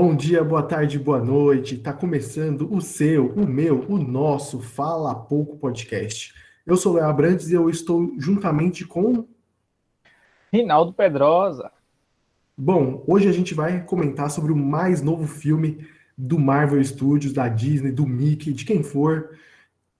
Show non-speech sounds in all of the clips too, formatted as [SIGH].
Bom dia, boa tarde, boa noite. Está começando o seu, o meu, o nosso Fala Pouco Podcast. Eu sou Léo Abrantes e eu estou juntamente com Rinaldo Pedrosa. Bom, hoje a gente vai comentar sobre o mais novo filme do Marvel Studios, da Disney, do Mickey, de quem for,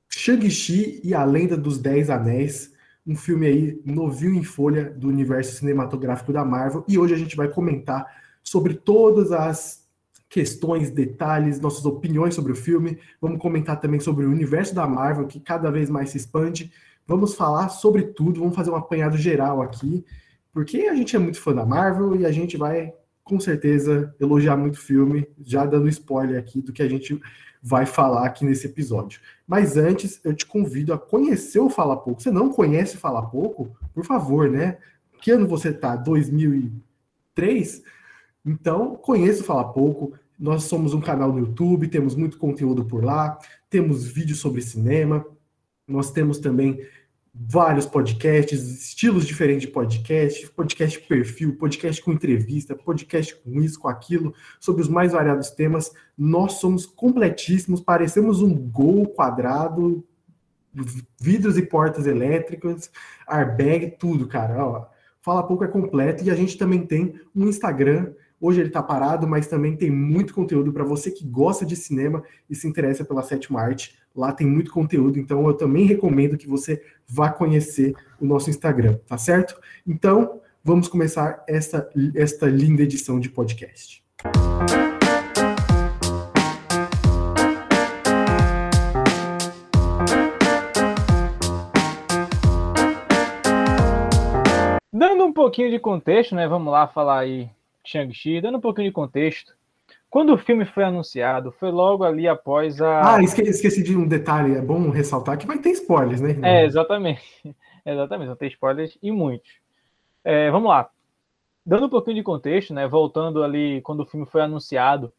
Shang-Chi e a Lenda dos Dez Anéis, um filme aí novinho em folha do universo cinematográfico da Marvel. E hoje a gente vai comentar sobre todas as questões, detalhes, nossas opiniões sobre o filme. Vamos comentar também sobre o universo da Marvel, que cada vez mais se expande. Vamos falar sobre tudo, vamos fazer um apanhado geral aqui, porque a gente é muito fã da Marvel e a gente vai, com certeza, elogiar muito o filme, já dando spoiler aqui do que a gente vai falar aqui nesse episódio. Mas antes, eu te convido a conhecer o Fala Pouco. Você não conhece o Fala Pouco? Por favor, né? Que ano você tá? 2003? Então, conheça o Fala Pouco. Nós somos um canal no YouTube, temos muito conteúdo por lá, temos vídeos sobre cinema, nós temos também vários podcasts, estilos diferentes de podcast, podcast perfil, podcast com entrevista, podcast com isso, com aquilo, sobre os mais variados temas. Nós somos completíssimos, parecemos um gol quadrado, vidros e portas elétricas, airbag, tudo, cara. Ó, Fala Pouco é completo e a gente também tem um Instagram Hoje ele está parado, mas também tem muito conteúdo para você que gosta de cinema e se interessa pela sétima arte. Lá tem muito conteúdo, então eu também recomendo que você vá conhecer o nosso Instagram, tá certo? Então, vamos começar esta, esta linda edição de podcast. Dando um pouquinho de contexto, né? Vamos lá falar aí Shang-Chi, dando um pouquinho de contexto. Quando o filme foi anunciado, foi logo ali após a. Ah, esqueci, esqueci de um detalhe, é bom ressaltar que vai ter spoilers, né? É, exatamente. [LAUGHS] Exatamente, vão ter spoilers e muitos. É, vamos lá. Dando um pouquinho de contexto, né? Voltando ali quando o filme foi anunciado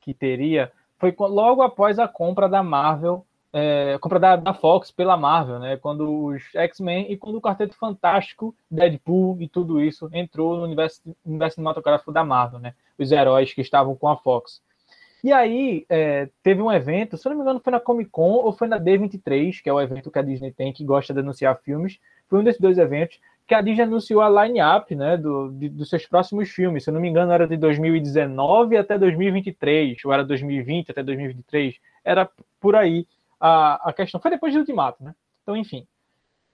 que teria, foi logo após a compra da Marvel é, compra da, da, Fox pela Marvel, né? Quando os X-Men e quando o Quarteto Fantástico, Deadpool e tudo isso entrou no universo, universo cinematográfico da Marvel, né? Os heróis que estavam com a Fox. E aí é, teve um evento, se não me engano, foi na Comic Con ou foi na D23, que é o evento que a Disney tem que gosta de anunciar filmes. Foi um desses dois eventos que a Disney anunciou a line-up né, do, dos seus próximos filmes. Se eu não me engano, era de 2019 até 2023, ou era 2020 até 2023. Era por aí a, a questão. Foi depois do Ultimato, né? Então, enfim.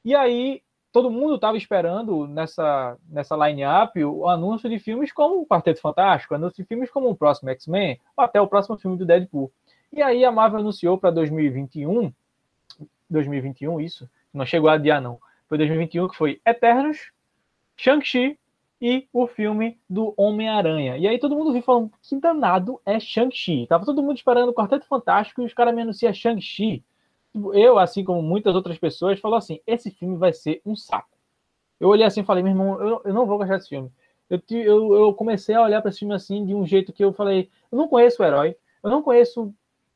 E aí, todo mundo estava esperando nessa, nessa line-up o anúncio de filmes como o Quarteto Fantástico, anúncio de filmes como o próximo X-Men, ou até o próximo filme do Deadpool. E aí a Marvel anunciou para 2021, 2021, isso, não chegou a adiar não, foi 2021 que foi Eternos, Shang-Chi e o filme do Homem-Aranha. E aí todo mundo viu falando, que danado é Shang-Chi? Tava todo mundo esperando o Quarteto Fantástico e os caras me anunciam Shang-Chi. Eu, assim como muitas outras pessoas, falou assim, esse filme vai ser um saco. Eu olhei assim e falei, meu irmão, eu, eu não vou gostar desse filme. Eu, eu, eu comecei a olhar para esse filme assim, de um jeito que eu falei, eu não conheço o herói, eu não conheço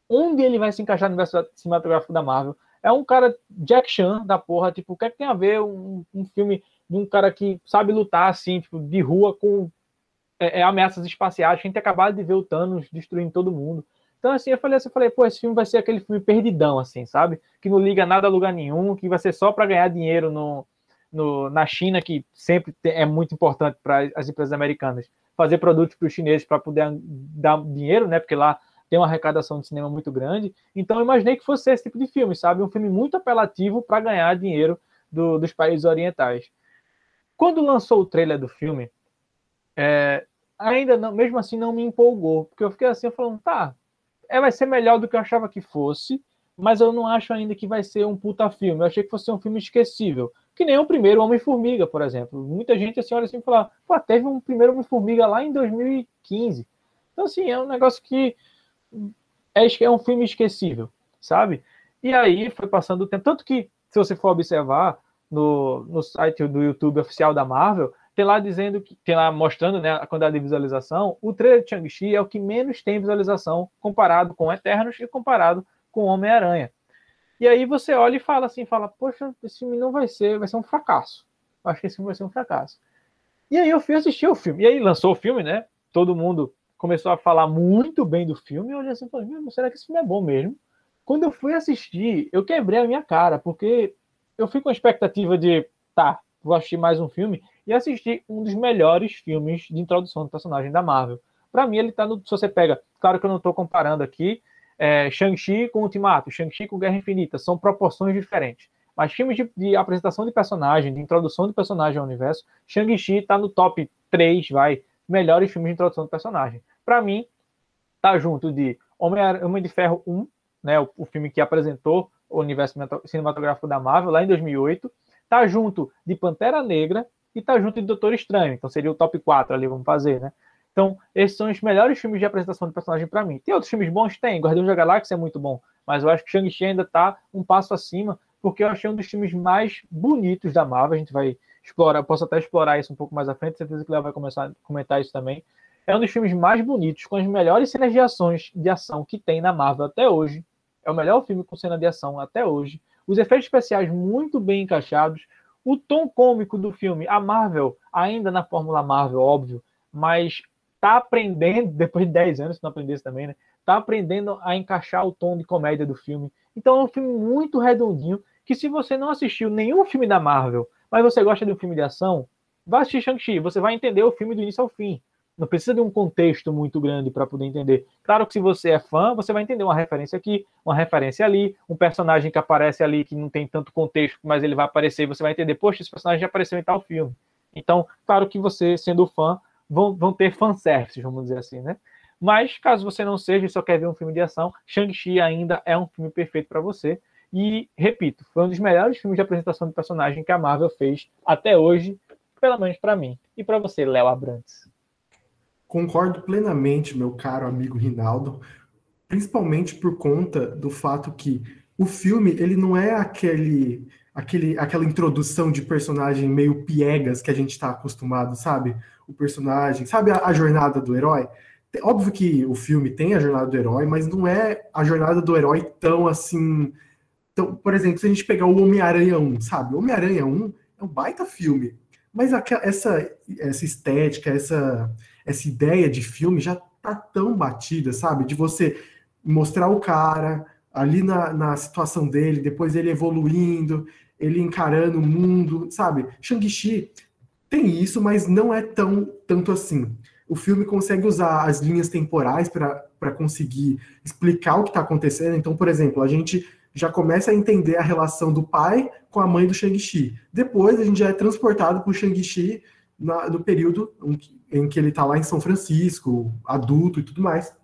onde ele vai se encaixar no universo cinematográfico da Marvel. É um cara Jack Chan da porra, tipo, o que, é que tem a ver um, um filme de um cara que sabe lutar assim, tipo, de rua com é, é, ameaças espaciais. A gente acabado de ver o Thanos destruindo todo mundo. Então, assim, eu falei assim, eu falei, pô, esse filme vai ser aquele filme perdidão, assim, sabe? Que não liga nada a lugar nenhum, que vai ser só para ganhar dinheiro no, no, na China, que sempre é muito importante para as empresas americanas fazer produtos para os chineses para poder dar dinheiro, né? Porque lá tem uma arrecadação de cinema muito grande. Então, eu imaginei que fosse esse tipo de filme, sabe? Um filme muito apelativo para ganhar dinheiro do, dos países orientais. Quando lançou o trailer do filme, é, ainda não, mesmo assim não me empolgou, porque eu fiquei assim, falando, tá, é, vai ser melhor do que eu achava que fosse, mas eu não acho ainda que vai ser um puta filme. Eu achei que fosse um filme esquecível. Que nem o primeiro Homem-Formiga, por exemplo. Muita gente assim olha assim e fala, pô, teve um primeiro Homem-Formiga lá em 2015. Então, assim, é um negócio que é, é um filme esquecível, sabe? E aí foi passando o tempo. Tanto que, se você for observar, no, no site do YouTube oficial da Marvel, tem lá dizendo que tem lá mostrando né, a quantidade de visualização. O trailer de Shang-Chi é o que menos tem visualização comparado com Eternos e comparado com Homem-Aranha. E aí você olha e fala assim, fala, poxa, esse filme não vai ser, vai ser um fracasso. Acho que esse filme vai ser um fracasso. E aí eu fui assistir o filme. E aí lançou o filme, né? Todo mundo começou a falar muito bem do filme, eu olhei assim e falei, será que esse filme é bom mesmo? Quando eu fui assistir, eu quebrei a minha cara, porque eu fui com a expectativa de, tá, vou assistir mais um filme, e assisti um dos melhores filmes de introdução do personagem da Marvel. Para mim, ele tá no. Se você pega, claro que eu não estou comparando aqui é, Shang-Chi com Ultimato, Shang-Chi com Guerra Infinita, são proporções diferentes. Mas filmes de, de, apresentação de personagem, de introdução de personagem ao universo, Shang-Chi está no top 3, vai, melhores filmes de introdução de personagem. Para mim, tá junto de Homem, Homem de Ferro 1, né, o, o, filme que apresentou o universo cinematográfico da Marvel lá em 2008, tá junto de Pantera Negra e tá junto de Doutor Estranho. Então seria o top 4 ali, vamos fazer, né? Então, esses são os melhores filmes de apresentação de personagem para mim. Tem outros filmes bons? Tem. Guardiões da Galáxia é muito bom. Mas eu acho que Shang-Chi ainda tá um passo acima, porque eu achei um dos filmes mais bonitos da Marvel. A gente vai explorar, posso até explorar isso um pouco mais à frente, certeza que ela vai começar a comentar isso também. É um dos filmes mais bonitos, com as melhores cenas de ações de ação que tem na Marvel até hoje. É o melhor filme com cena de ação até hoje. Os efeitos especiais muito bem encaixados. O tom cômico do filme, a Marvel, ainda na Fórmula Marvel, óbvio, mas tá aprendendo, [LAUGHS] depois de 10 anos, se não aprendesse também, né? Tá aprendendo a encaixar o tom de comédia do filme. Então é um filme muito redondinho, que se você não assistiu nenhum filme da Marvel, mas você gosta de um filme de ação, vá assistir Shang-Chi, você vai entender o filme do início ao fim. Não precisa de um contexto muito grande para poder entender. Claro que se você é fã, você vai entender uma referência aqui, uma referência ali, um personagem que aparece ali que não tem tanto contexto, mas ele vai aparecer e você vai entender, poxa, esse personagem já apareceu em tal filme. Então, claro que você, sendo fã, vão, vão ter fanservice, vamos dizer assim, né? Mas, caso você não seja e só quer ver um filme de ação, Shang-Chi ainda é um filme perfeito para você. E, repito, foi um dos melhores filmes de apresentação de personagem que a Marvel fez até hoje, pelo menos para mim. E para você, Léo Abrantes? Concordo plenamente, meu caro amigo Rinaldo, principalmente por conta do fato que o filme ele não é aquele, aquele aquela introdução de personagem meio piegas que a gente está acostumado, sabe? O personagem, sabe a, a, jornada do herói? Óbvio que o filme tem a jornada do herói, mas não é a jornada do herói tão assim. Tão, por exemplo, se a gente pegar o Homem-Aranha 1, sabe? O Homem-Aranha 1 é um baita filme, mas essa, essa estética, essa, essa ideia de filme já tá tão batida, sabe? De você mostrar o cara ali na, na situação dele, depois ele evoluindo, ele encarando o mundo, sabe? Shang-Chi tem isso, mas não é tão tanto assim. O filme consegue usar as linhas temporais para conseguir explicar o que está acontecendo. Então, por exemplo, a gente já começa a entender a relação do pai com a mãe do Shang-Chi. Depois, a gente já é transportado para o Shang-Chi no período em que ele está lá em São Francisco, adulto e tudo mais.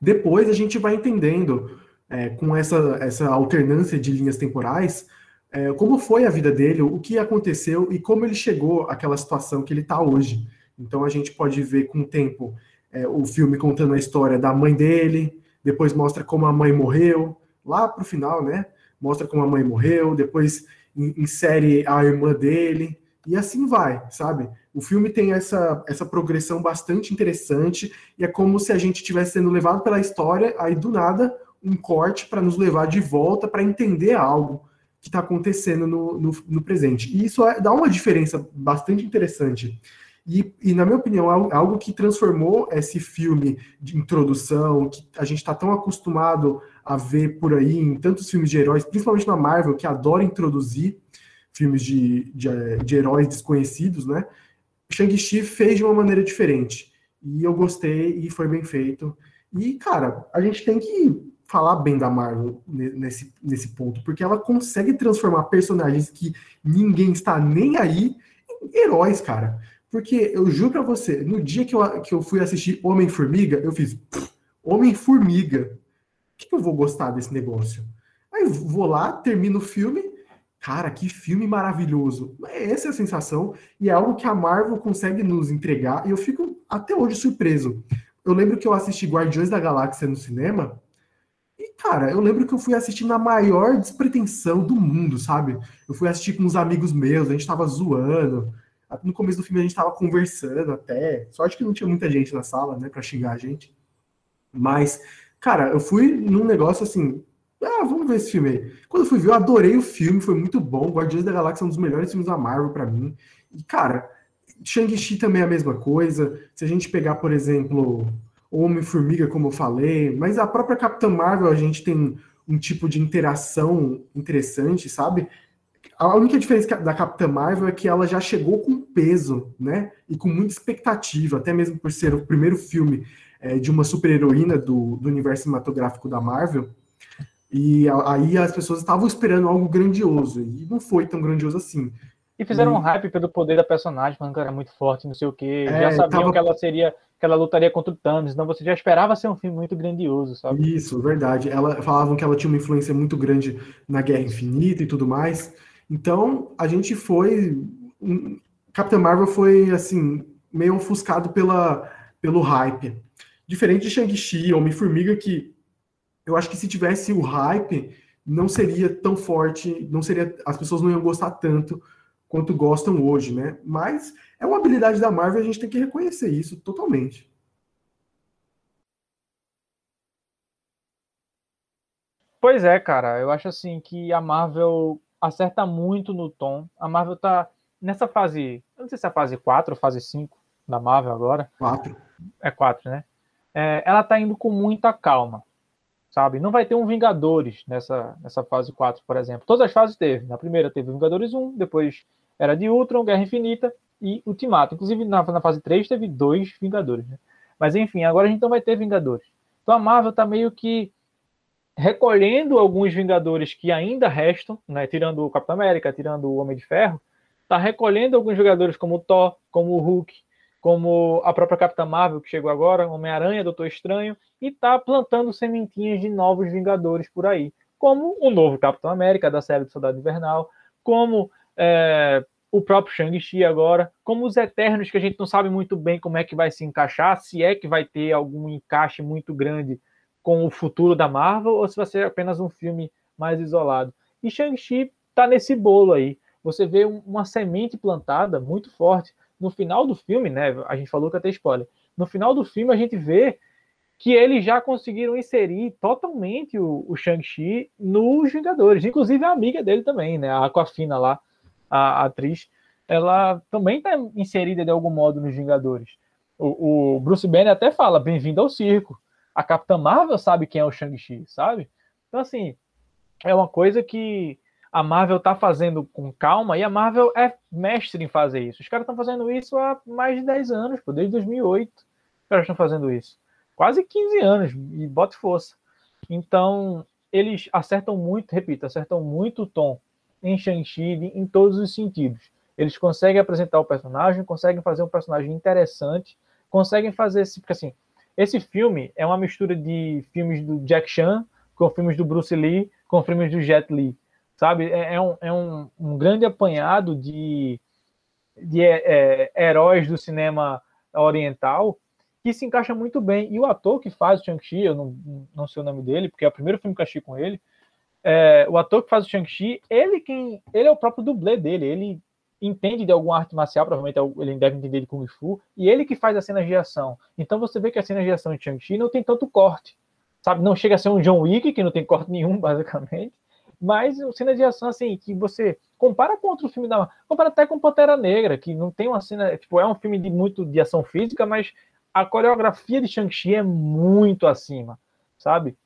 Depois, a gente vai entendendo, é, com essa, essa alternância de linhas temporais, é, como foi a vida dele, o que aconteceu e como ele chegou àquela situação que ele está hoje. Então, a gente pode ver com o tempo é, o filme contando a história da mãe dele, depois mostra como a mãe morreu, lá para o final, né? Mostra como a mãe morreu, depois insere a irmã dele, e assim vai, sabe? O filme tem essa, essa progressão bastante interessante, e é como se a gente estivesse sendo levado pela história, aí do nada, um corte para nos levar de volta para entender algo que está acontecendo no, no, no, presente. E isso é, dá uma diferença bastante interessante. E, e, na minha opinião, é algo que transformou esse filme de introdução, que a gente está tão acostumado a ver por aí em tantos filmes de heróis, principalmente na Marvel, que adora introduzir filmes de, de, de heróis desconhecidos, né? Shang-Chi fez de uma maneira diferente. E eu gostei e foi bem feito. E, cara, a gente tem que falar bem da Marvel nesse, nesse ponto, porque ela consegue transformar personagens que ninguém está nem aí em heróis, cara. Porque eu juro pra você, no dia que eu, que eu fui assistir Homem-Formiga, eu fiz Homem-Formiga. O que, que eu vou gostar desse negócio? Aí vou lá, termino o filme, Cara, que filme maravilhoso. Essa é a sensação, e é algo que a Marvel consegue nos entregar, e eu fico até hoje surpreso. Eu lembro que eu assisti Guardiões da Galáxia no cinema, e, cara, eu lembro que eu fui assistir na maior despretensão do mundo, sabe? Eu fui assistir com uns amigos meus, a gente tava zoando. No começo do filme a gente tava conversando até. Sorte que não tinha muita gente na sala, né, pra xingar a gente. Mas, cara, eu fui num negócio assim, ah, vamos ver esse filme aí. Quando eu fui ver, eu adorei o filme, foi muito bom. Guardiões da Galáxia é um dos melhores filmes da Marvel para mim. E, cara, Shang-Chi também é a mesma coisa. Se a gente pegar, por exemplo, Homem-Formiga, como eu falei, mas a própria Capitã Marvel, a gente tem um tipo de interação interessante, sabe? A única diferença da Capitã Marvel é que ela já chegou com peso, né? E com muita expectativa, até mesmo por ser o primeiro filme é, de uma super-heroína do, do universo cinematográfico da Marvel. E aí as pessoas estavam esperando algo grandioso, e não foi tão grandioso assim. E fizeram e... um hype pelo poder da personagem, falando que era muito forte, não sei o quê. É, já sabiam tava... que ela seria, que ela lutaria contra o Thanos, então você já esperava ser um filme muito grandioso, sabe? Isso, verdade. Ela falavam que ela tinha uma influência muito grande na Guerra Infinita e tudo mais. Então, a gente foi. Capitã Marvel foi, assim, meio ofuscado pela, pelo hype. Diferente de Shang-Chi, Homem-Formiga, que eu acho que se tivesse o hype, não seria tão forte, não seria. As pessoas não iam gostar tanto quanto gostam hoje, né? Mas é uma habilidade da Marvel, a gente tem que reconhecer isso totalmente. Pois é, cara, eu acho assim que a Marvel acerta muito no tom. A Marvel tá nessa fase, eu não sei se é a fase 4 ou fase 5 da Marvel agora. 4. É 4, né? É, ela tá indo com muita calma, sabe? Não vai ter um Vingadores nessa, nessa fase 4, por exemplo. Todas as fases teve. Na primeira teve Vingadores 1, depois era de Ultron, Guerra Infinita e Ultimato. Inclusive na, na fase 3 teve dois Vingadores, né? Mas enfim, agora a gente não vai ter Vingadores. Então a Marvel tá meio que recolhendo alguns Vingadores que ainda restam, né, tirando o Capitão América, tirando o Homem de Ferro, está recolhendo alguns jogadores como o Thor, como o Hulk, como a própria Capitã Marvel, que chegou agora, Homem-Aranha, Doutor Estranho, e está plantando sementinhas de novos Vingadores por aí, como o novo Capitão América, da série do Soldado Invernal, como é, o próprio Shang-Chi agora, como os Eternos, que a gente não sabe muito bem como é que vai se encaixar, se é que vai ter algum encaixe muito grande com o futuro da Marvel ou se vai ser apenas um filme mais isolado. E Shang-Chi tá nesse bolo aí. Você vê uma semente plantada muito forte. No final do filme, né? A gente falou que até spoiler. No final do filme, a gente vê que eles já conseguiram inserir totalmente o, o Shang-Chi nos Vingadores. Inclusive a amiga dele também, né? A Aquafina lá, a, a atriz, ela também está inserida de algum modo nos Vingadores. O, o Bruce Banner até fala: bem-vindo ao circo a Capitã Marvel sabe quem é o Shang-Chi, sabe? Então, assim, é uma coisa que a Marvel tá fazendo com calma e a Marvel é mestre em fazer isso. Os caras estão fazendo isso há mais de 10 anos, pô, desde 2008. Os caras estão fazendo isso. Quase 15 anos e bota força. Então, eles acertam muito, repito, acertam muito o tom em Shang-Chi em todos os sentidos. Eles conseguem apresentar o personagem, conseguem fazer um personagem interessante, conseguem fazer esse. Porque assim, esse filme é uma mistura de filmes do Jack Chan com filmes do Bruce Lee com filmes do Jet Li, sabe? É, é, um, é um, um, grande apanhado de, de é, é, heróis do cinema oriental que se encaixa muito bem. E o ator que faz o Shang-Chi, eu não, não sei o nome dele, porque é o primeiro filme que eu assisti com ele, é, o ator que faz o Shang-Chi, ele quem ele é o próprio dublê dele, ele entende de alguma arte marcial, provavelmente é ele deve entender de Kung Fu, e ele que faz as cenas de ação. Então você vê que a cena de ação de Shang-Chi não tem tanto corte, sabe? Não chega a ser um John Wick, que não tem corte nenhum, [LAUGHS] basicamente, mas cena de ação, assim, que você compara com outro filme da compara até com Pantera Negra, que não tem uma cena, tipo, é um filme de muito de ação física, mas a coreografia de Shang-Chi é muito acima, sabe?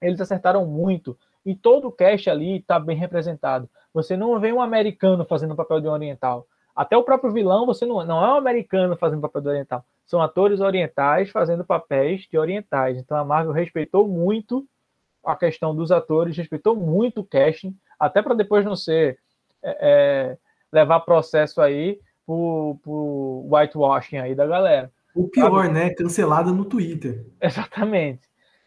Eles acertaram muito e todo o cast ali está bem representado. Você não vê um americano fazendo o papel de um oriental. Até o próprio vilão, você não, não é um americano fazendo papel de oriental. São atores orientais fazendo papéis de orientais. Então a Marvel respeitou muito a questão dos atores, respeitou muito o casting, até para depois não ser é, é, levar processo aí pro, pro whitewashing aí da galera. O pior, Sabe? né? Cancelada no Twitter. [LAUGHS] Exatamente.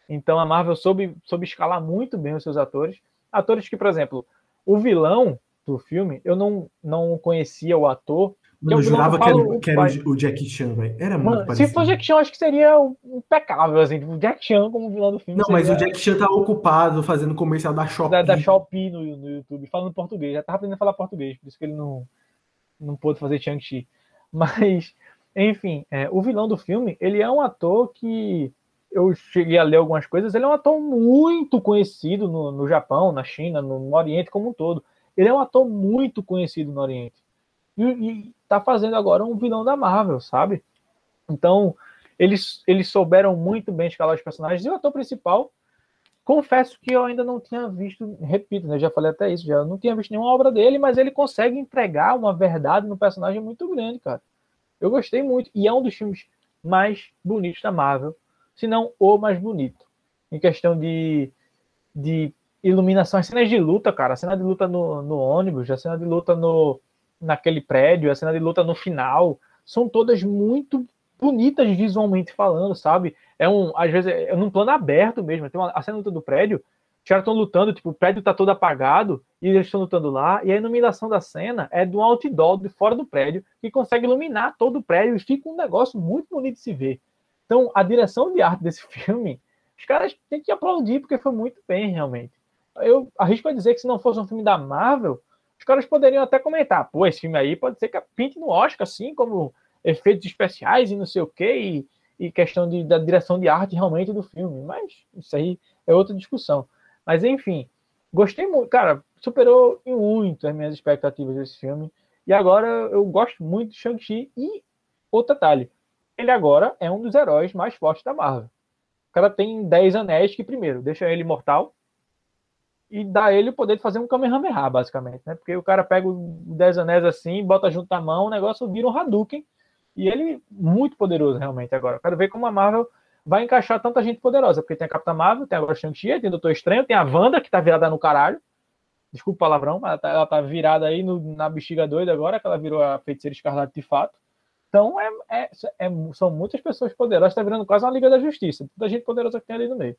Então a Marvel soube, soube escalar muito bem os seus atores. Atores que, por exemplo, o vilão do filme, eu não, não conhecia o ator. Eu jurava que, era, que era o Jack Chan, velho. Era muito Mano, parecido. Se fosse o Jack Chan, acho que seria impecável, assim, o Jack Chan como vilão do filme. Não, mas o Jack Chan tá ocupado fazendo comercial da Shopee. Da, da Shopee no, no YouTube, falando português. Já tava aprendendo a falar português, por isso que ele não, não pôde fazer Shang-Chi. Mas, enfim, é, o vilão do filme, ele é um ator que eu cheguei a ler algumas coisas, ele é um ator muito conhecido no, no Japão, na China, no, no, Oriente como um todo. Ele é um ator muito conhecido no Oriente. E, e tá fazendo agora um vilão da Marvel, sabe? Então, eles, eles souberam muito bem escalar os personagens. E o ator principal, confesso que eu ainda não tinha visto, repito, né, já falei até isso, já não tinha visto nenhuma obra dele, mas ele consegue entregar uma verdade no personagem muito grande, cara. Eu gostei muito. E é um dos filmes mais bonitos da Marvel, se não o mais bonito. Em questão de, de iluminação, as cenas de luta, cara, a cena de luta no, no ônibus, a cena de luta no, naquele prédio, a cena de luta no final, são todas muito bonitas visualmente falando, sabe? É um, às vezes, é num plano aberto mesmo. Tem uma, a cena do prédio, os caras estão lutando, tipo, o prédio tá todo apagado e eles estão lutando lá, e a iluminação da cena é de um outdoor de fora do prédio que consegue iluminar todo o prédio e fica um negócio muito bonito de se ver. Então, a direção de arte desse [LAUGHS] filme, os caras têm que aplaudir porque foi muito bem, realmente. Eu arrisco a dizer que se não fosse um filme da Marvel, os caras poderiam até comentar, pô, esse filme aí pode ser que pinte no Oscar, assim, como efeitos especiais e não sei o quê, e, e questão de, da direção de arte realmente do filme. Mas isso aí é outra discussão. Mas enfim, gostei muito, cara, superou muito as minhas expectativas desse filme. E agora eu gosto muito de Shang-Chi. E outro detalhe, ele agora é um dos heróis mais fortes da Marvel. O cara tem 10 anéis que, primeiro, deixa ele imortal e dá ele o poder de fazer um Kamehameha, basicamente, né? Porque o cara pega os 10 anéis assim, bota junto na mão, o negócio vira um Hadouken e ele muito poderoso realmente agora. quero ver como a Marvel vai encaixar tanta gente poderosa, porque tem a Capitã Marvel, tem agora Shang-Chi, tem o Doutor Estranho, tem a Wanda, que tá virada no caralho. Desculpa o palavrão, mas ela tá, ela tá virada aí no, na bexiga doida agora, que ela virou a feiticeira escarlate de fato. Então, é, é, é, são muitas pessoas poderosas, tá virando quase uma Liga da Justiça. Toda gente poderosa que tem ali no meio.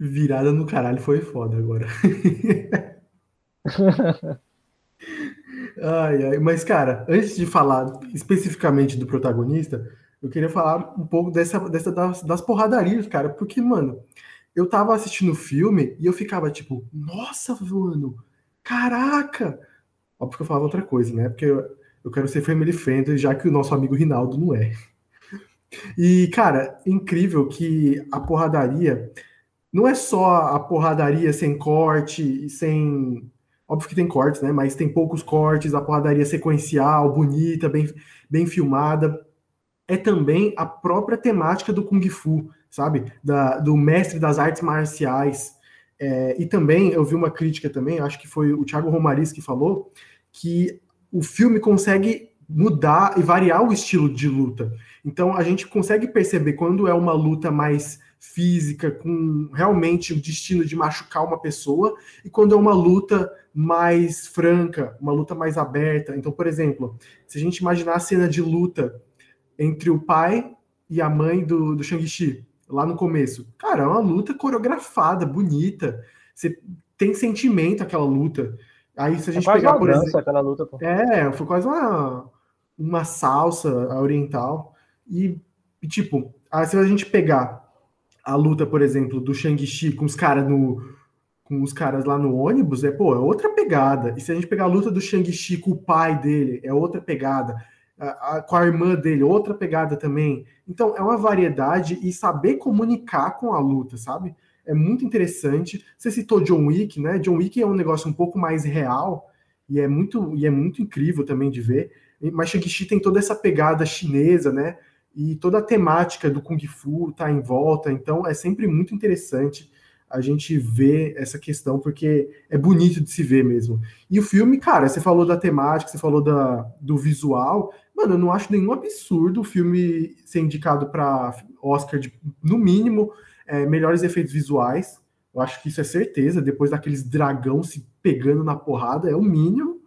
Virada no caralho foi foda agora. [LAUGHS] Ai, ai. Mas, cara, antes de falar especificamente do protagonista, eu queria falar um pouco dessa, dessa das, das porradarias, cara, porque, mano, eu tava assistindo o filme e eu ficava tipo, nossa, mano, caraca! Óbvio que eu falava outra coisa, né? Porque eu, eu quero ser family friendly, já que o nosso amigo Rinaldo não é. E, cara, incrível que a porradaria não é só a porradaria sem corte, sem Óbvio que tem cortes, né? Mas tem poucos cortes, a porradaria sequencial, bonita, bem, bem filmada. É também a própria temática do Kung Fu, sabe? Da, do mestre das artes marciais. É, e também, eu vi uma crítica também, acho que foi o Thiago Romariz que falou, que o filme consegue mudar e variar o estilo de luta. Então a gente consegue perceber quando é uma luta mais física, com realmente o destino de machucar uma pessoa, e quando é uma luta mais franca, uma luta mais aberta. Então, por exemplo, se a gente imaginar a cena de luta entre o pai e a mãe do, do Shang-Chi, lá no começo, cara, é uma luta coreografada, bonita. Você tem sentimento aquela luta. Aí se a é gente é pegar, por exemplo, aquela luta, pô. É, foi quase uma, uma salsa oriental. E, e tipo, aí se a gente pegar a luta, por exemplo, do Shang-Chi com os caras no com os caras lá no ônibus, é, pô, é outra pegada. E se a gente pegar a luta do Shang-Chi com o pai dele, é outra pegada. A, a, com a irmã dele, outra pegada também. Então, é uma variedade e saber comunicar com a luta, sabe? É muito interessante. Você citou John Wick, né? John Wick é um negócio um pouco mais real e é muito, e é muito incrível também de ver. Mas Shang-Chi tem toda essa pegada chinesa, né? E toda a temática do Kung Fu tá em volta. Então, é sempre muito interessante a gente vê essa questão, porque é bonito de se ver mesmo. E o filme, cara, você falou da temática, você falou da, do visual. Mano, eu não acho nenhum absurdo o filme ser indicado para Oscar de, no mínimo, é, melhores efeitos visuais. Eu acho que isso é certeza, depois daqueles dragão se pegando na porrada, é o mínimo.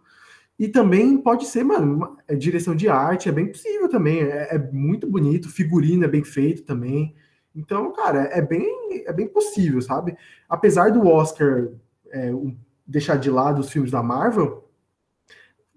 E também pode ser, mano, é direção de arte, é bem possível também. É, é muito bonito, figurino é bem feito também. Então, cara, é bem, é bem possível, sabe? Apesar do Oscar é, deixar de lado os filmes da Marvel,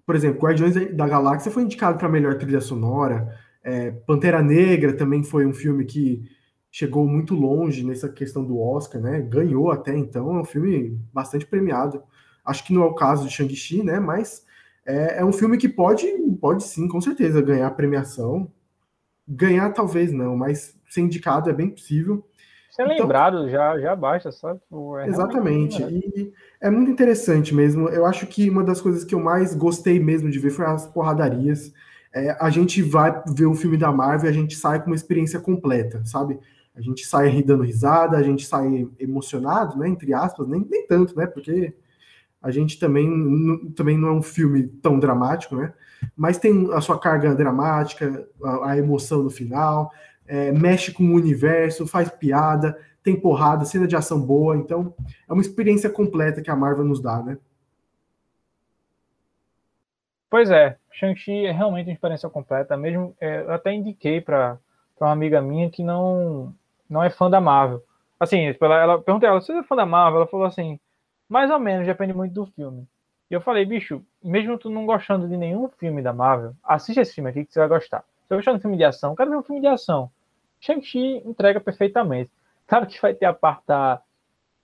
por exemplo, Guardiões da Galáxia foi indicado para melhor trilha sonora. É, Pantera Negra também foi um filme que chegou muito longe nessa questão do Oscar, né? Ganhou até então, é um filme bastante premiado. Acho que não é o caso de Shang-Chi, né? Mas é, é, um filme que pode, pode sim, com certeza, ganhar premiação. Ganhar talvez não, mas ser indicado é bem possível. Ser então, lembrado já, já basta, sabe? É exatamente. E é muito interessante mesmo. Eu acho que uma das coisas que eu mais gostei mesmo de ver foi as porradarias. É, a gente vai ver um filme da Marvel e a gente sai com uma experiência completa, sabe? A gente sai dando risada, a gente sai emocionado, né? Entre aspas, nem, nem tanto, né? Porque a gente também, também não é um filme tão dramático, né? Mas tem a sua carga dramática, a, a emoção no final, é, mexe com o universo, faz piada, tem porrada, cena de ação boa. Então, é uma experiência completa que a Marvel nos dá, né? Pois é, Shang-Chi é realmente uma experiência completa. Mesmo, é, eu até indiquei para uma amiga minha que não, não é fã da Marvel. Assim, ela, ela perguntei a ela, você é fã da Marvel? Ela falou assim, mais ou menos, depende muito do filme. E eu falei, bicho, mesmo tu não gostando de nenhum filme da Marvel, assiste esse filme aqui que você vai gostar. Você vai gostar de filme de ação? Quero ver um filme de ação. Shang-Chi entrega perfeitamente. Claro que vai ter a parte da,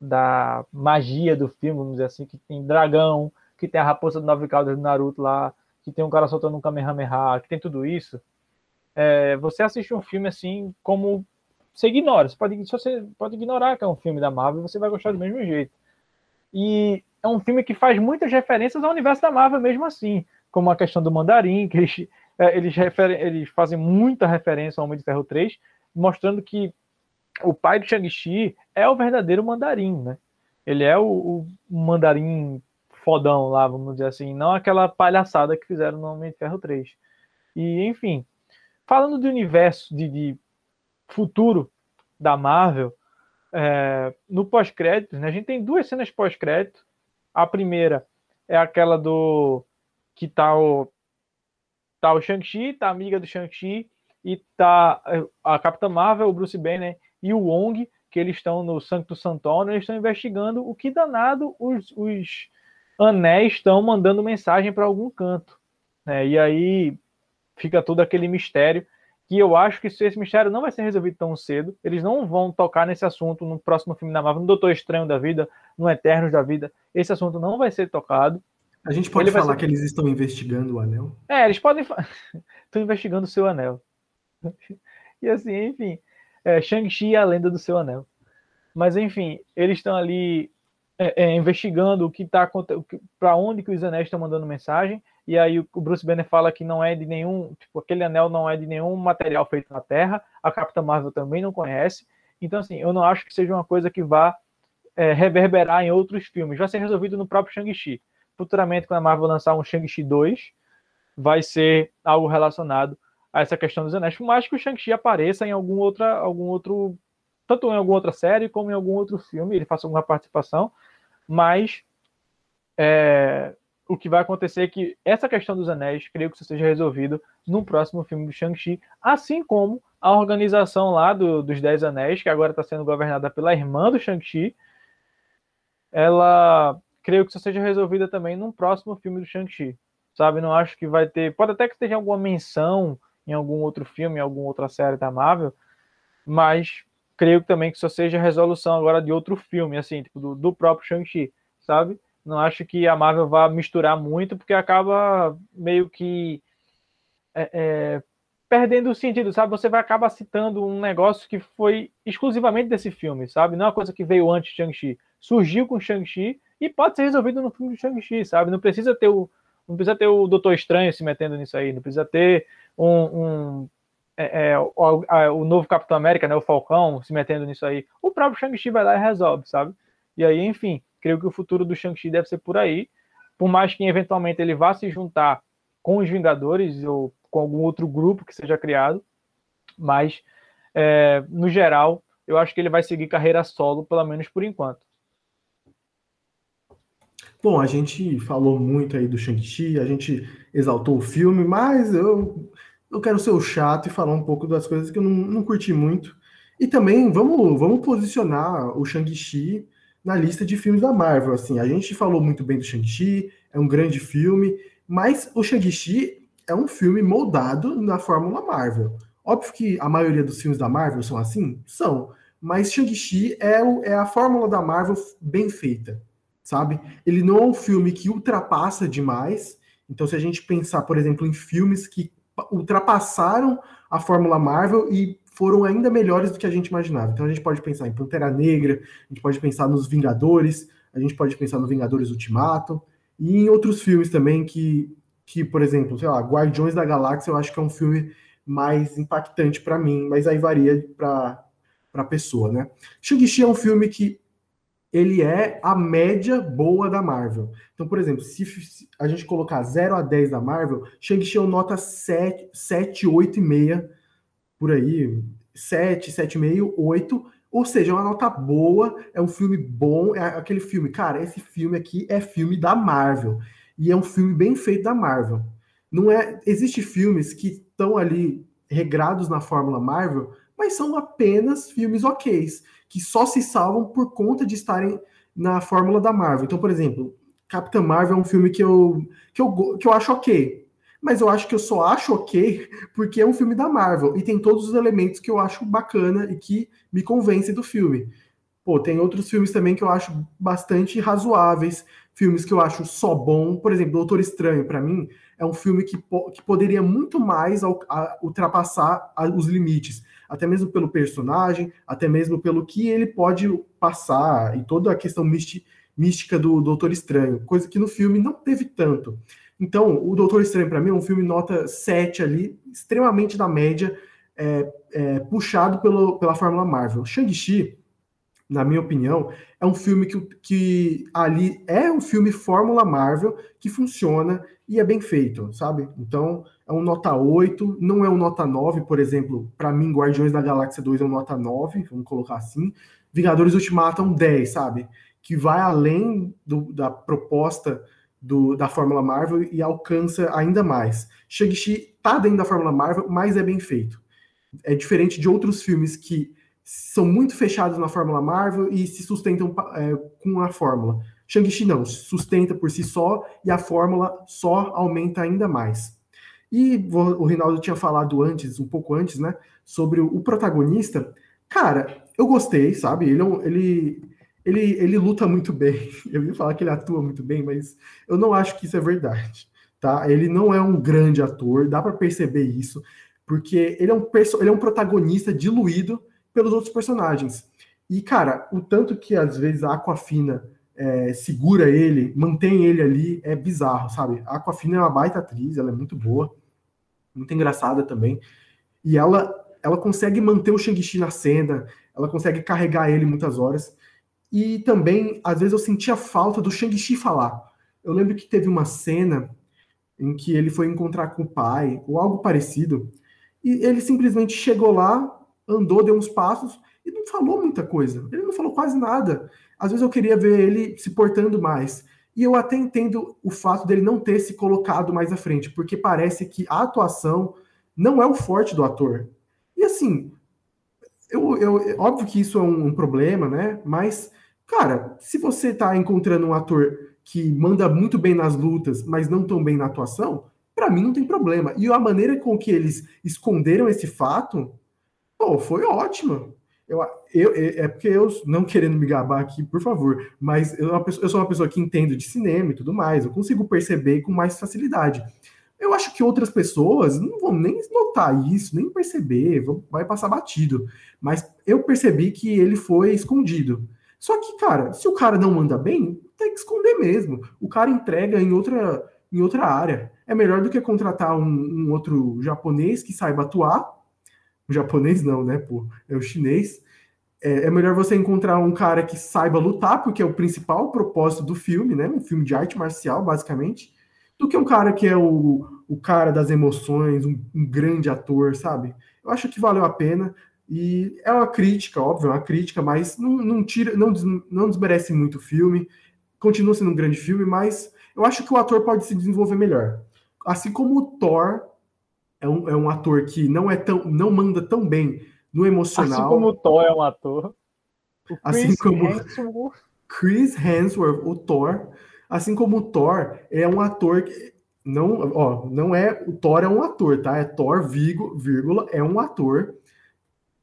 da magia do filme, vamos dizer assim, que tem dragão, que tem a raposa do nove caudas do Naruto lá, que tem um cara soltando um Kamehameha, que tem tudo isso. É, você assiste um filme assim como você ignora. Você pode, você pode ignorar que é um filme da Marvel você vai gostar do mesmo jeito. E é um filme que faz muitas referências ao universo da Marvel mesmo assim, como a questão do Mandarim, que eles, é, eles, eles fazem muita referência ao Homem de Ferro 3, mostrando que o pai do Shang-Chi é o verdadeiro Mandarim, né? Ele é o, o, Mandarim fodão lá, vamos dizer assim, não aquela palhaçada que fizeram no Homem de Ferro 3. E, enfim, falando do universo de, de futuro da Marvel, é, no pós-crédito, né, a gente tem duas cenas pós-crédito. A primeira é aquela do que tá o tá o Shang-Chi, tá a amiga do Shang-Chi e tá é, a Capitã Marvel, o Bruce Banner e o Wong, que eles estão no Sancto Santoro, eles estão investigando o que danado os, os anéis estão mandando mensagem para algum canto. Né? E aí fica todo aquele mistério que eu acho que esse mistério não vai ser resolvido tão cedo. Eles não vão tocar nesse assunto no próximo filme da Marvel, no Doutor Estranho da Vida, no Eternos da Vida. Esse assunto não vai ser tocado. A gente pode Ele falar ser... que eles estão investigando o anel? É, eles podem. [LAUGHS] estão investigando o seu anel. [LAUGHS] e assim, enfim. É, Shang-Chi e a lenda do seu anel. Mas enfim, eles estão ali é, é, investigando o que está para onde que os anéis estão mandando mensagem e aí o Bruce Banner fala que não é de nenhum, tipo, aquele anel não é de nenhum material feito na Terra, a Capitã Marvel também não conhece, então assim, eu não acho que seja uma coisa que vá é, reverberar em outros filmes, vai ser resolvido no próprio Shang-Chi. Futuramente, quando a Marvel lançar um Shang-Chi 2, vai ser algo relacionado a essa questão dos anéis, por mais que o Shang-Chi apareça em algum, outra, algum outro, tanto em alguma outra série como em algum outro filme, ele faça alguma participação, mas é, o que vai acontecer é que essa questão dos anéis, creio que isso seja resolvido no próximo filme do Shang-Chi, assim como a organização lá do, dos Dez Anéis, que agora está sendo governada pela irmã do Shang-Chi, ela creio que isso seja resolvida também no próximo filme do Shang-Chi. Sabe, não acho que vai ter. Pode até que esteja alguma menção em algum outro filme, em alguma outra série da Marvel, mas creio também que isso seja resolução agora de outro filme, assim, tipo, do, do próprio Shang-Chi, sabe? Não acho que a Marvel vá misturar muito, porque acaba meio que é, é, perdendo o sentido, sabe? Você vai acabar citando um negócio que foi exclusivamente desse filme, sabe? Não é uma coisa que veio antes de Shang-Chi. Surgiu com Shang-Chi e pode ser resolvido no filme de Shang-Chi, sabe? Não precisa ter o não precisa ter o Doutor Estranho se metendo nisso aí, não precisa ter um, um é, é, o, a, o, novo Capitão América, né, o Falcão, se metendo nisso aí. O próprio Shang-Chi vai lá e resolve, sabe? E aí, enfim, Creio que o futuro do Shang-Chi deve ser por aí. Por mais que eventualmente ele vá se juntar com os Vingadores ou com algum outro grupo que seja criado. Mas, é, no geral, eu acho que ele vai seguir carreira solo, pelo menos por enquanto. Bom, a gente falou muito aí do Shang-Chi, a gente exaltou o filme, mas eu, eu quero ser o chato e falar um pouco das coisas que eu não, não curti muito. E também vamos, vamos posicionar o Shang-Chi na lista de filmes da Marvel. Assim, a gente falou muito bem do Shang-Chi, é um grande filme, mas o Shang-Chi é um filme moldado na fórmula Marvel. Óbvio que a maioria dos filmes da Marvel são assim? São. Mas Shang-Chi é, é a fórmula da Marvel bem feita, sabe? Ele não é um filme que ultrapassa demais. Então, se a gente pensar, por exemplo, em filmes que ultrapassaram a fórmula Marvel e foram ainda melhores do que a gente imaginava. Então a gente pode pensar em Pantera Negra, a gente pode pensar nos Vingadores, a gente pode pensar no Vingadores Ultimato e em outros filmes também que, que por exemplo, sei lá, Guardiões da Galáxia eu acho que é um filme mais impactante para mim, mas aí varia para a pessoa, né? Shang-Chi é um filme que ele é a média boa da Marvel. Então, por exemplo, se a gente colocar 0 a 10 da Marvel, Shang-Chi é um nota 7, 7, 8,5 por aí, 7, 7,5, 8, ou seja, é uma nota boa, é um filme bom, é aquele filme, cara, esse filme aqui é filme da Marvel, e é um filme bem feito da Marvel. Não é, existe filmes que estão ali regrados na fórmula Marvel, mas são apenas filmes ok, que só se salvam por conta de estarem na fórmula da Marvel. Então, por exemplo, Capitã Marvel é um filme que eu, que eu, que eu acho ok, mas eu acho que eu só acho ok porque é um filme da Marvel e tem todos os elementos que eu acho bacana e que me convencem do filme. Pô, tem outros filmes também que eu acho bastante razoáveis, filmes que eu acho só bom. Por exemplo, Doutor Estranho, para mim, é um filme que, po que poderia muito mais ao, a, ultrapassar a, os limites, até mesmo pelo personagem, até mesmo pelo que ele pode passar e toda a questão mística do Doutor Estranho, coisa que no filme não teve tanto. Então, o Doutor Estranho, para mim, é um filme nota 7 ali, extremamente da média, é, é, puxado pelo, pela Fórmula Marvel. Shang-Chi, na minha opinião, é um filme que, que ali é um filme Fórmula Marvel que funciona e é bem feito, sabe? Então, é um nota 8, não é um nota 9, por exemplo, para mim, Guardiões da Galáxia 2 é um nota 9, vamos colocar assim. Vingadores Ultimato é um 10, sabe? Que vai além do, da proposta do, da Fórmula Marvel e alcança ainda mais. Shang-Chi tá dentro da Fórmula Marvel, mas é bem feito. É diferente de outros filmes que são muito fechados na Fórmula Marvel e se sustentam é, com a fórmula. Shang-Chi não, sustenta por si só e a fórmula só aumenta ainda mais. E o Rinaldo tinha falado antes, um pouco antes, né, sobre o protagonista. Cara, eu gostei, sabe? Ele, é ele ele, ele luta muito bem. [LAUGHS] Eu ia falar que ele atua muito bem, mas eu não acho que isso é verdade. Tá? Ele não é um grande ator, dá para perceber isso, porque ele é, um ele é um protagonista diluído pelos outros personagens. E, cara, o tanto que às vezes a Aquafina é, segura ele, mantém ele ali, é bizarro, sabe? A Aquafina é uma baita atriz, ela é muito boa, muito engraçada também. E ela, ela consegue manter o Shang-Chi na cena, ela consegue carregar ele muitas horas. E também, às vezes, eu sentia falta do Shang-Chi falar. Eu lembro que teve uma cena em que ele foi encontrar com o pai, ou algo parecido, e ele simplesmente chegou lá, andou, deu uns passos e não falou muita coisa. Ele não falou quase nada. Às vezes eu queria ver ele se portando mais. E eu até entendo o fato dele não ter se colocado mais à frente, porque parece que a atuação não é o forte do ator. E assim, eu, eu óbvio que isso é um, um problema, né? Mas Cara, se você tá encontrando um ator que manda muito bem nas lutas, mas não tão bem na atuação, para mim não tem problema. E a maneira com que eles esconderam esse fato, pô, foi ótima. Eu, eu, é porque eu, não querendo me gabar aqui, por favor, mas eu, eu sou uma pessoa que entendo de cinema e tudo mais, eu consigo perceber com mais facilidade. Eu acho que outras pessoas não vão nem notar isso, nem perceber, vai passar batido. Mas eu percebi que ele foi escondido. Só que, cara, se o cara não manda bem, tem que esconder mesmo. O cara entrega em outra, em outra área. É melhor do que contratar um, um outro japonês que saiba atuar. O japonês não, né, pô? É o chinês. É, é, melhor você encontrar um cara que saiba lutar, porque é o principal propósito do filme, né? Um filme de arte marcial, basicamente, do que um cara que é o, o cara das emoções, um, um grande ator, sabe? Eu acho que valeu a pena. E é uma crítica, óbvio, é uma crítica, mas não, não tira, não, não desmerece muito o filme. Continua sendo um grande filme, mas eu acho que o ator pode se desenvolver melhor. Assim como o Thor é um, é um ator que não é tão, não manda tão bem no emocional. Assim como o Thor é um ator. assim como Hemsworth. Chris Hemsworth, o Thor, assim como o Thor é um ator que não, ó, não é o Thor é um ator, tá? É Thor, vírgula, é um ator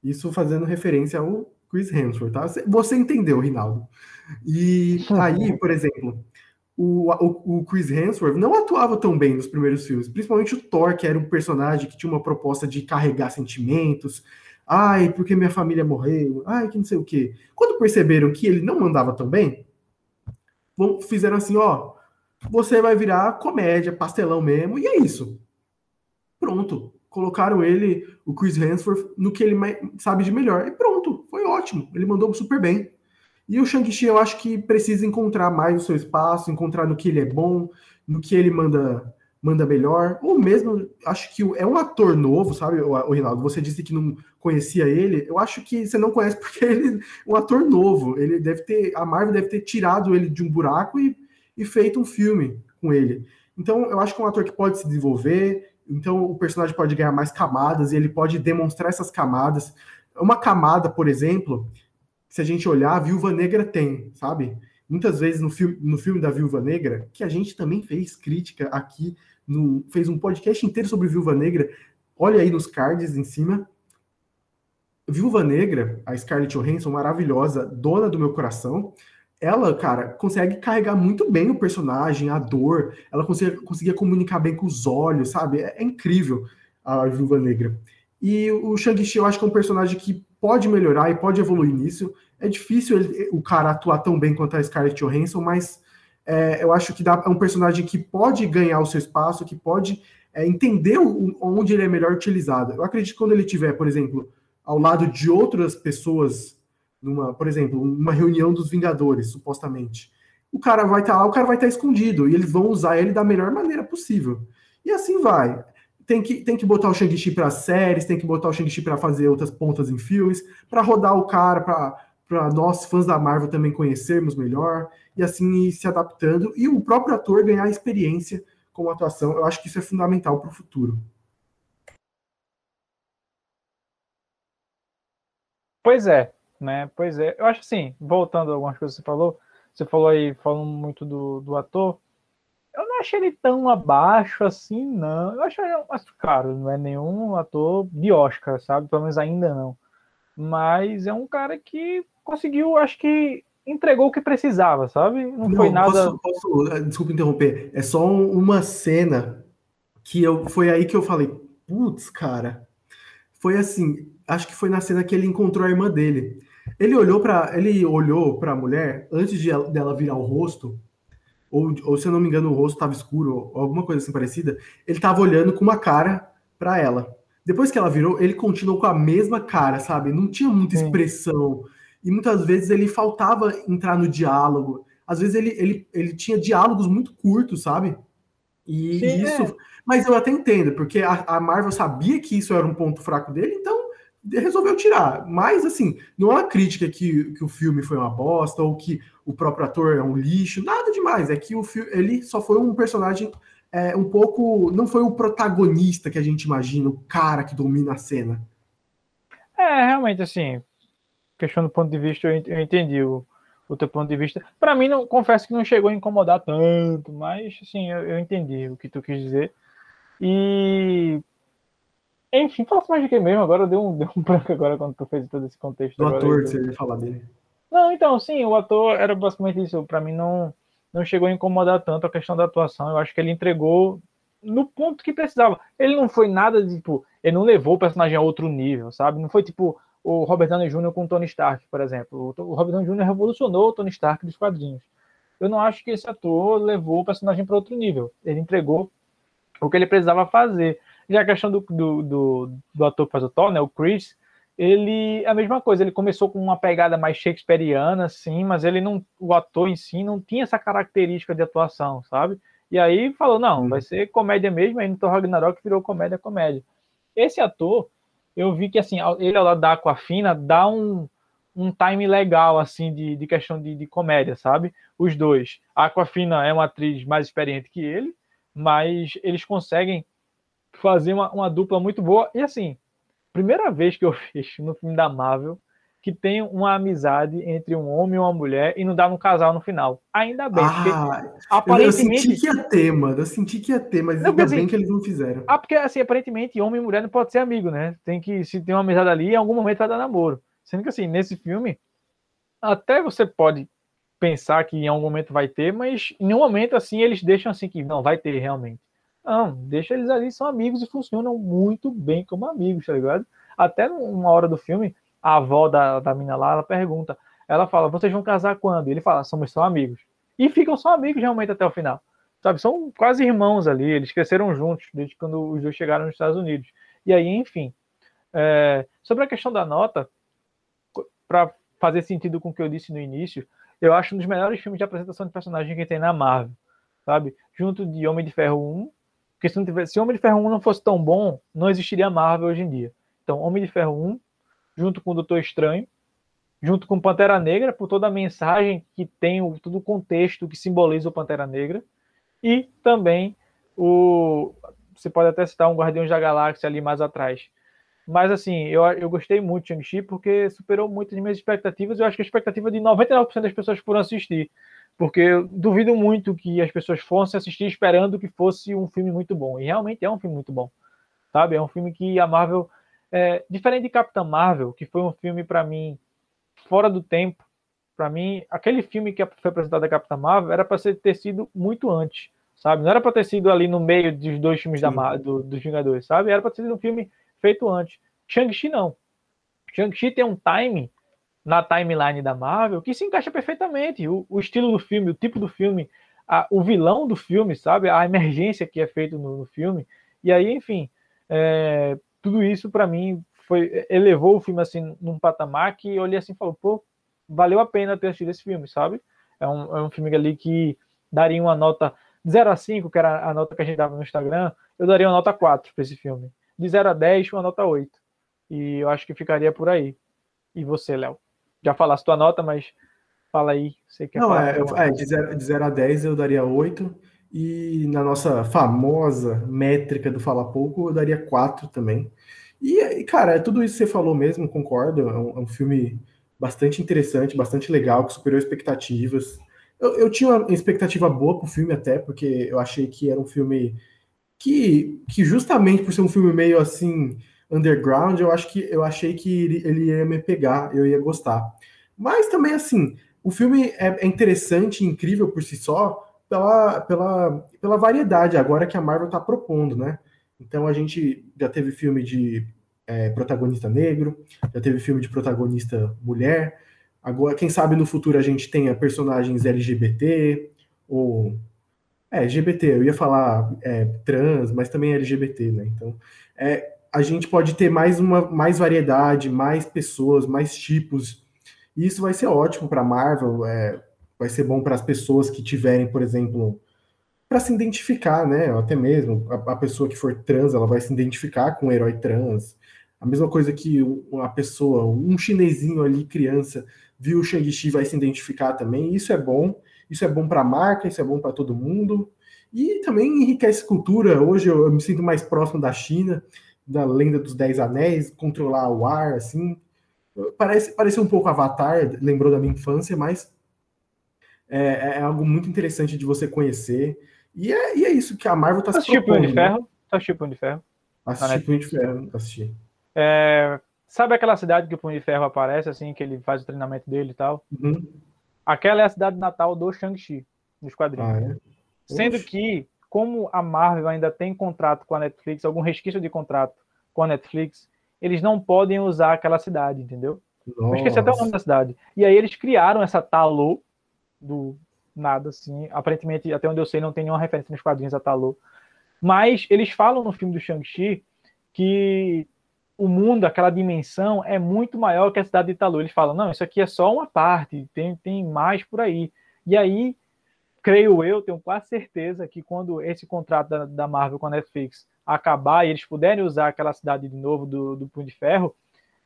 isso fazendo referência ao Chris Hemsworth, tá? Você entendeu, Rinaldo. E aí, por exemplo, o, o, o, Chris Hemsworth não atuava tão bem nos primeiros filmes, principalmente o Thor, que era um personagem que tinha uma proposta de carregar sentimentos. ai, porque minha família morreu, ai, que não sei o quê. Quando perceberam que ele não mandava tão bem, fizeram assim, ó, você vai virar comédia, pastelão mesmo, e é isso. Pronto. Colocaram ele, o Chris Hemsworth, no que ele sabe de melhor. E pronto, foi ótimo. Ele mandou super bem. E o Shang-Chi, eu acho que precisa encontrar mais o seu espaço, encontrar no que ele é bom, no que ele manda manda melhor, ou mesmo, acho que é um ator novo, sabe, o, Rinaldo? Você disse que não conhecia ele, eu acho que você não conhece porque [LAUGHS] ele é um ator novo, ele deve ter, a Marvel deve ter tirado ele de um buraco e, e feito um filme com ele. Então, eu acho que é um ator que pode se desenvolver, então o personagem pode ganhar mais camadas e ele pode demonstrar essas camadas. Uma camada, por exemplo, se a gente olhar, a Viúva Negra tem, sabe? Muitas vezes no filme, no filme da Viúva Negra, que a gente também fez crítica aqui no, fez um podcast inteiro sobre Viúva Negra. Olha aí nos cards em cima. Viúva Negra, a Scarlett Johansson, maravilhosa, dona do meu coração. Ela, cara, consegue carregar muito bem o personagem, a dor. Ela conseguia, conseguia comunicar bem com os olhos, sabe? É, é incrível a Viúva Negra. E o Shang-Chi, eu acho que é um personagem que pode melhorar e pode evoluir nisso. É difícil ele, o cara atuar tão bem quanto a Scarlett Johansson, mas é, eu acho que dá, é um personagem que pode ganhar o seu espaço, que pode é, entender o, onde ele é melhor utilizado. Eu acredito que quando ele tiver, por exemplo, ao lado de outras pessoas, numa, por exemplo, uma reunião dos Vingadores, supostamente, o cara vai estar tá lá, o cara vai estar tá escondido e eles vão usar ele da melhor maneira possível. E assim vai. Tem que, tem que botar o Shang-Chi para séries, tem que botar o Shang-Chi para fazer outras pontas em filmes, para rodar o cara, para nós, fãs da Marvel, também conhecermos melhor e assim ir se adaptando e o próprio ator ganhar experiência com a atuação. Eu acho que isso é fundamental para o futuro. Pois é, né? Pois é. Eu acho assim, voltando a algumas coisas que você falou, você falou aí, falando muito do, do ator, eu não achei ele tão abaixo assim, não. Eu ele, mas, cara, não é nenhum ator de Oscar, sabe? Pelo menos ainda não. Mas é um cara que conseguiu, acho que, entregou o que precisava, sabe? Não, não foi nada. Posso, posso, eh, desculpa interromper. É só uma cena que eu foi aí que eu falei, putz, cara. Foi assim, acho que foi na cena que ele encontrou a irmã dele. Ele olhou para ele olhou para a mulher antes de ela, dela virar o rosto, ou, ou se eu não me engano o rosto estava escuro, ou alguma coisa assim parecida. Ele estava olhando com uma cara para ela. Depois que ela virou, ele continuou com a mesma cara, sabe? Não tinha muita expressão. Sim e muitas vezes ele faltava entrar no diálogo. Às vezes ele, ele, ele tinha diálogos muito curtos, sabe? E Sim, isso. É. Mas eu até entendo, porque a, a, Marvel sabia que isso era um ponto fraco dele, então resolveu tirar. Mas, assim, não é uma crítica que, que o filme foi uma bosta ou que o próprio ator é um lixo, nada demais. É que o ele só foi um personagem é, um pouco. Não foi o protagonista que a gente imagina, o cara que domina a cena. É, realmente, assim, questão do ponto de vista, eu entendi o, o teu ponto de vista. Para mim, não, confesso que não chegou a incomodar tanto, mas sim, eu, eu entendi o que tu quis dizer. E enfim, fala mais de quem mesmo, agora deu um, [LAUGHS] deu um branco agora quando tu fez todo esse contexto. Do ator, que você ia falar dele. Não, então, sim, o ator era basicamente isso. Para mim, não, não chegou a incomodar tanto a questão da atuação. Eu acho que ele entregou no ponto que precisava. Ele não foi nada de, tipo, ele não levou o personagem a outro nível, sabe? Não foi tipo, o Robert Downey Jr. com o Tony Stark, por exemplo. O Robert Downey Jr. revolucionou o Tony Stark dos quadrinhos. Eu não acho que esse ator levou o personagem para outro nível. Ele entregou o que ele precisava fazer. Já a questão do, do, do, do ator que faz o Thor, né, o Chris, ele é a mesma coisa. Ele começou com uma pegada mais shakespeariana, sim, mas ele não, o ator em si não tinha essa característica de atuação, sabe? E aí falou, não, vai ser comédia mesmo. Aí no Thor Ragnarok virou comédia, comédia. Esse ator, eu vi que assim, ele ao lado da Aquafina dá um, um time legal assim de, de questão de, de comédia, sabe? Os dois. A Aquafina é uma atriz mais experiente que ele, mas eles conseguem fazer uma, uma dupla muito boa. E assim, primeira vez que eu [LAUGHS] fiz no filme da Marvel que tem uma amizade entre um homem e uma mulher e não dá um casal no final. Ainda bem. Ah, aparentemente. Eu senti que ia ter, mano. Eu senti que ia ter, mas não, ainda assim, bem que eles não fizeram. Ah, porque assim, aparentemente, homem e mulher não pode ser amigo, né? Tem que, se tem uma amizade ali, em algum momento vai dar namoro. Sendo que assim, nesse filme, até você pode pensar que em algum momento vai ter, mas em um momento assim eles deixam assim que não vai ter realmente. Não, deixa eles ali, são amigos e funcionam muito bem como amigos, tá ligado? Até numa hora do filme, a avó da, da mina lá, ela pergunta, ela fala, vocês vão casar quando? E ele fala, somos só amigos. E ficam só amigos realmente até o final. Sabe, são quase irmãos ali, eles cresceram juntos desde quando os dois chegaram nos Estados Unidos. E aí, enfim, é, sobre a questão da nota, para fazer sentido com o que eu disse no início, eu acho um dos melhores filmes de apresentação de personagem que tem na Marvel, sabe? Junto de Homem de Ferro 1, porque se, não tivesse, se Homem de Ferro 1 não fosse tão bom, não existiria Marvel hoje em dia. Então, Homem de Ferro 1, junto com o Doutor Estranho, junto com Pantera Negra, por toda a mensagem que tem, o, todo o contexto que simboliza o Pantera Negra, e também o. Você pode até citar um Guardiões da Galáxia ali mais atrás. Mas assim, eu, eu gostei muito de Shang-Chi porque superou muitas minhas expectativas. Eu acho que a expectativa de 99% das pessoas foram assistir. Porque eu duvido muito que as pessoas fossem assistir esperando que fosse um filme muito bom. E realmente é um filme muito bom. Sabe? É um filme que a Marvel. É, diferente de Capitã Marvel, que foi um filme para mim fora do tempo. Para mim, aquele filme que foi apresentado da Capitã Marvel era para ter sido muito antes, sabe? Não era para ter sido ali no meio dos dois filmes da, do, dos Vingadores, sabe? Era para ter sido um filme feito antes. Shang-Chi não. Shang-Chi tem um time na timeline da Marvel que se encaixa perfeitamente. O, o estilo do filme, o tipo do filme, a, o vilão do filme, sabe? A emergência que é feito no, no filme. E aí, enfim, é, tudo isso para mim foi elevou o filme assim num patamar que eu olhei assim e falou, pô, valeu a pena ter assistido esse filme, sabe? É um, é um filme ali que daria uma nota de 0 a 5, que era a nota que a gente dava no Instagram, eu daria uma nota 4 para esse filme. De 0 a 10, uma nota 8. E eu acho que ficaria por aí. E você, Léo? Já falaste tua nota, mas fala aí. Você quer Não, falar é, é de, 0, de 0 a 10 eu daria 8. E na nossa famosa métrica do Fala Pouco, eu daria 4 também. E, cara, é tudo isso que você falou mesmo, concordo. É um, é um filme bastante interessante, bastante legal, que superou expectativas. Eu, eu, tinha uma expectativa boa pro filme até, porque eu achei que era um filme que, que justamente por ser um filme meio assim underground, eu acho que eu achei que ele ia me pegar, eu ia gostar. Mas também assim, o filme é, é interessante, incrível por si só, pela, pela, pela variedade agora que a Marvel está propondo, né? Então a gente já teve filme de é, protagonista negro, já teve filme de protagonista mulher. Agora, quem sabe no futuro a gente tenha personagens LGBT ou é, LGBT, eu ia falar é, trans, mas também LGBT, né? Então, é, a gente pode ter mais uma mais variedade, mais pessoas, mais tipos. E isso vai ser ótimo para Marvel, é, vai ser bom para as pessoas que tiverem, por exemplo, para se identificar, né? Até mesmo a, a, pessoa que for trans, ela vai se identificar com o herói trans. A mesma coisa que uma pessoa, um chinesinho ali, criança, viu o Shang-Chi vai se identificar também. Isso é bom. Isso é bom para a marca, isso é bom para todo mundo. E também enriquece cultura. Hoje eu, eu, me sinto mais próximo da China, da lenda dos Dez Anéis, controlar o ar, assim. Parece, parece um pouco Avatar, lembrou da minha infância, mas é, é algo muito interessante de você conhecer. E é, e é isso que a Marvel tá se propondo. Punho de Ferro? Né? Assistiu Punho de Ferro? Assisti Punho de Ferro, assisti. É, sabe aquela cidade que o Punho de Ferro aparece, assim, que ele faz o treinamento dele e tal? Uhum. Aquela é a cidade natal do Shang-Chi, nos quadrinhos. Ah, é? Sendo Oxe. que, como a Marvel ainda tem contrato com a Netflix, algum resquício de contrato com a Netflix, eles não podem usar aquela cidade, entendeu? Eu esqueci até o nome da cidade. E aí eles criaram essa Talo do nada, assim. Aparentemente, até onde eu sei, não tem nenhuma referência nos quadrinhos a Talô. Mas eles falam no filme do Shang-Chi que o mundo, aquela dimensão, é muito maior que a cidade de Talô. Eles falam, não, isso aqui é só uma parte, tem, tem mais por aí. E aí, creio eu, tenho quase certeza que quando esse contrato da, da Marvel com a Netflix acabar e eles puderem usar aquela cidade de novo do, do Punho de Ferro,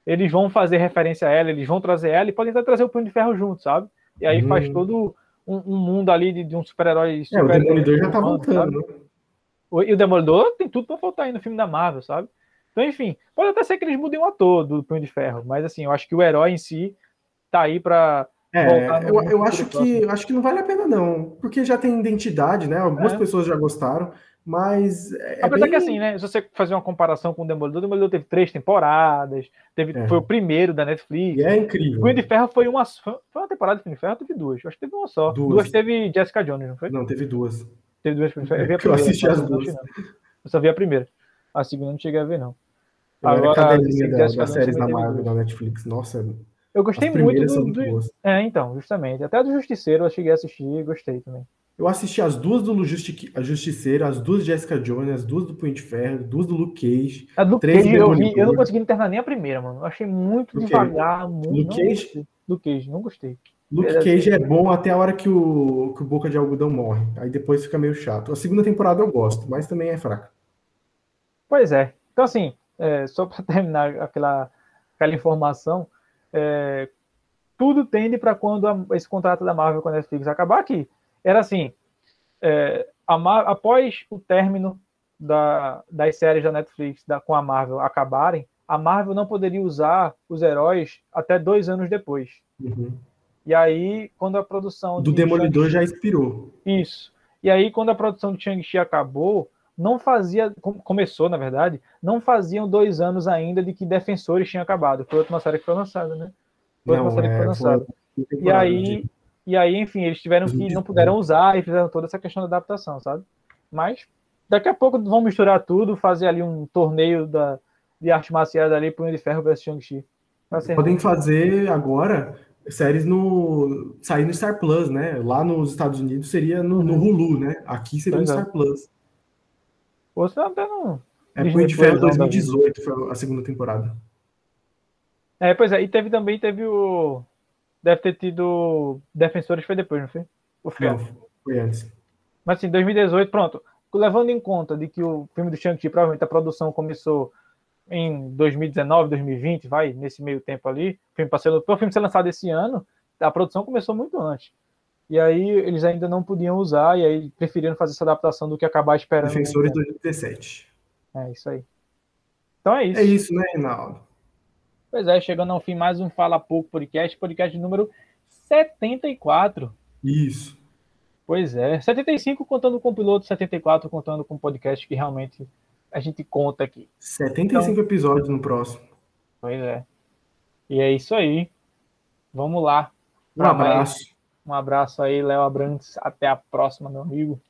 eles vão fazer referência a ela, eles vão trazer ela e podem até trazer o Punho de Ferro junto, sabe? E aí hum. faz todo um, um mundo ali de, de um super-herói. Super é, o Demolidor já tá voltando. Né? E o Demolidor tem tudo para voltar aí no filme da Marvel, sabe? Então, enfim, pode até ser que eles mudem o ator do Punho de Ferro, mas assim, eu acho que o herói em si tá aí para é, eu, eu acho que eu acho que não vale a pena não, porque já tem identidade, né? Algumas é. pessoas já gostaram, mas. É, é Apesar bem... que assim, né? Se você fazer uma comparação com o Demolidor, o Demolidor teve três temporadas, teve, é. foi o primeiro da Netflix. E é incrível. O Punho de Ferro foi uma, foi uma temporada de Punho de Ferro, teve duas. Eu acho que teve uma só. Duas, duas teve Jessica Jones, não foi? Não, teve duas. Teve duas Punho de Ferro. Eu, [LAUGHS] eu assisti as duas. Eu só vi a primeira. A segunda não cheguei a ver, não. Eu Agora, era cadelinha da, das séries da Marvel da Netflix. Nossa, eu gostei muito do, do... É, então, justamente. Até do Justiceiro eu cheguei a assistir e gostei também. Eu assisti as duas do Justi... a Justiceiro, as duas de Jessica Jones, as duas do Punho de Ferro, duas do Luke Cage. A do três Cage eu vi, eu não consegui internar nem a primeira, mano. Eu achei muito Luke devagar, muito. Luke Cage? Luke Cage, não gostei. Luke Cage é bom até a hora que o, que o Boca de Algodão morre. Aí depois fica meio chato. A segunda temporada eu gosto, mas também é fraca. Pois é. Então, assim, é, só para [LAUGHS] terminar aquela, aquela informação, é, tudo tende para quando a, esse contrato da Marvel com a Netflix acabar aqui. Era assim, é, após o término da, das séries da Netflix da, com a Marvel acabarem, a Marvel não poderia usar os heróis até dois anos depois. Uhum. E aí, quando a produção. Do de Demolidor já expirou. Isso. E aí, quando a produção de Shang-Chi acabou, não fazia. Começou, na verdade, não faziam dois anos ainda de que Defensores tinha acabado. Foi outra série que foi lançada, né? Foi não, série é, que foi lançada. Foi e aí, e aí, enfim, eles tiveram que não puderam usar e fizeram toda essa questão da adaptação, sabe? Mas daqui a pouco vão misturar tudo, fazer ali um torneio da, de arte marcial ali, Punho de Ferro versus Shang-Chi. Podem fazer agora séries no sair no Star Plus, né? Lá nos Estados Unidos seria no, no uhum. Hulu, né? Aqui seria no é. Star Plus. Ou você até não. É Punho de Ferro 2018 foi a segunda temporada. É, pois é, e teve também teve o deve ter tido Defensores foi depois, não foi? O filme. Não, foi antes. Mas assim, 2018, pronto. Levando em conta de que o filme do Shang-Chi, provavelmente a produção começou em 2019, 2020, vai, nesse meio tempo ali. O filme passou, o filme ser lançado esse ano, a produção começou muito antes. E aí eles ainda não podiam usar, e aí preferiram fazer essa adaptação do que acabar esperando. Defensores 2017. É isso aí. Então é isso. É isso, né, Reinaldo? Pois é, chegando ao fim mais um Fala Pouco Podcast, podcast número 74. Isso. Pois é, 75 contando com o piloto, 74 contando com o podcast que realmente a gente conta aqui. 75 então, episódios no próximo. Pois é. E é isso aí. Vamos lá. Um abraço. Mais. Um abraço aí, Léo Abrantes. Até a próxima, meu amigo.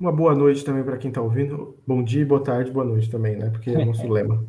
Uma boa noite também para quem está ouvindo. Bom dia, boa tarde, boa noite também, né? Porque é o nosso [LAUGHS] lema.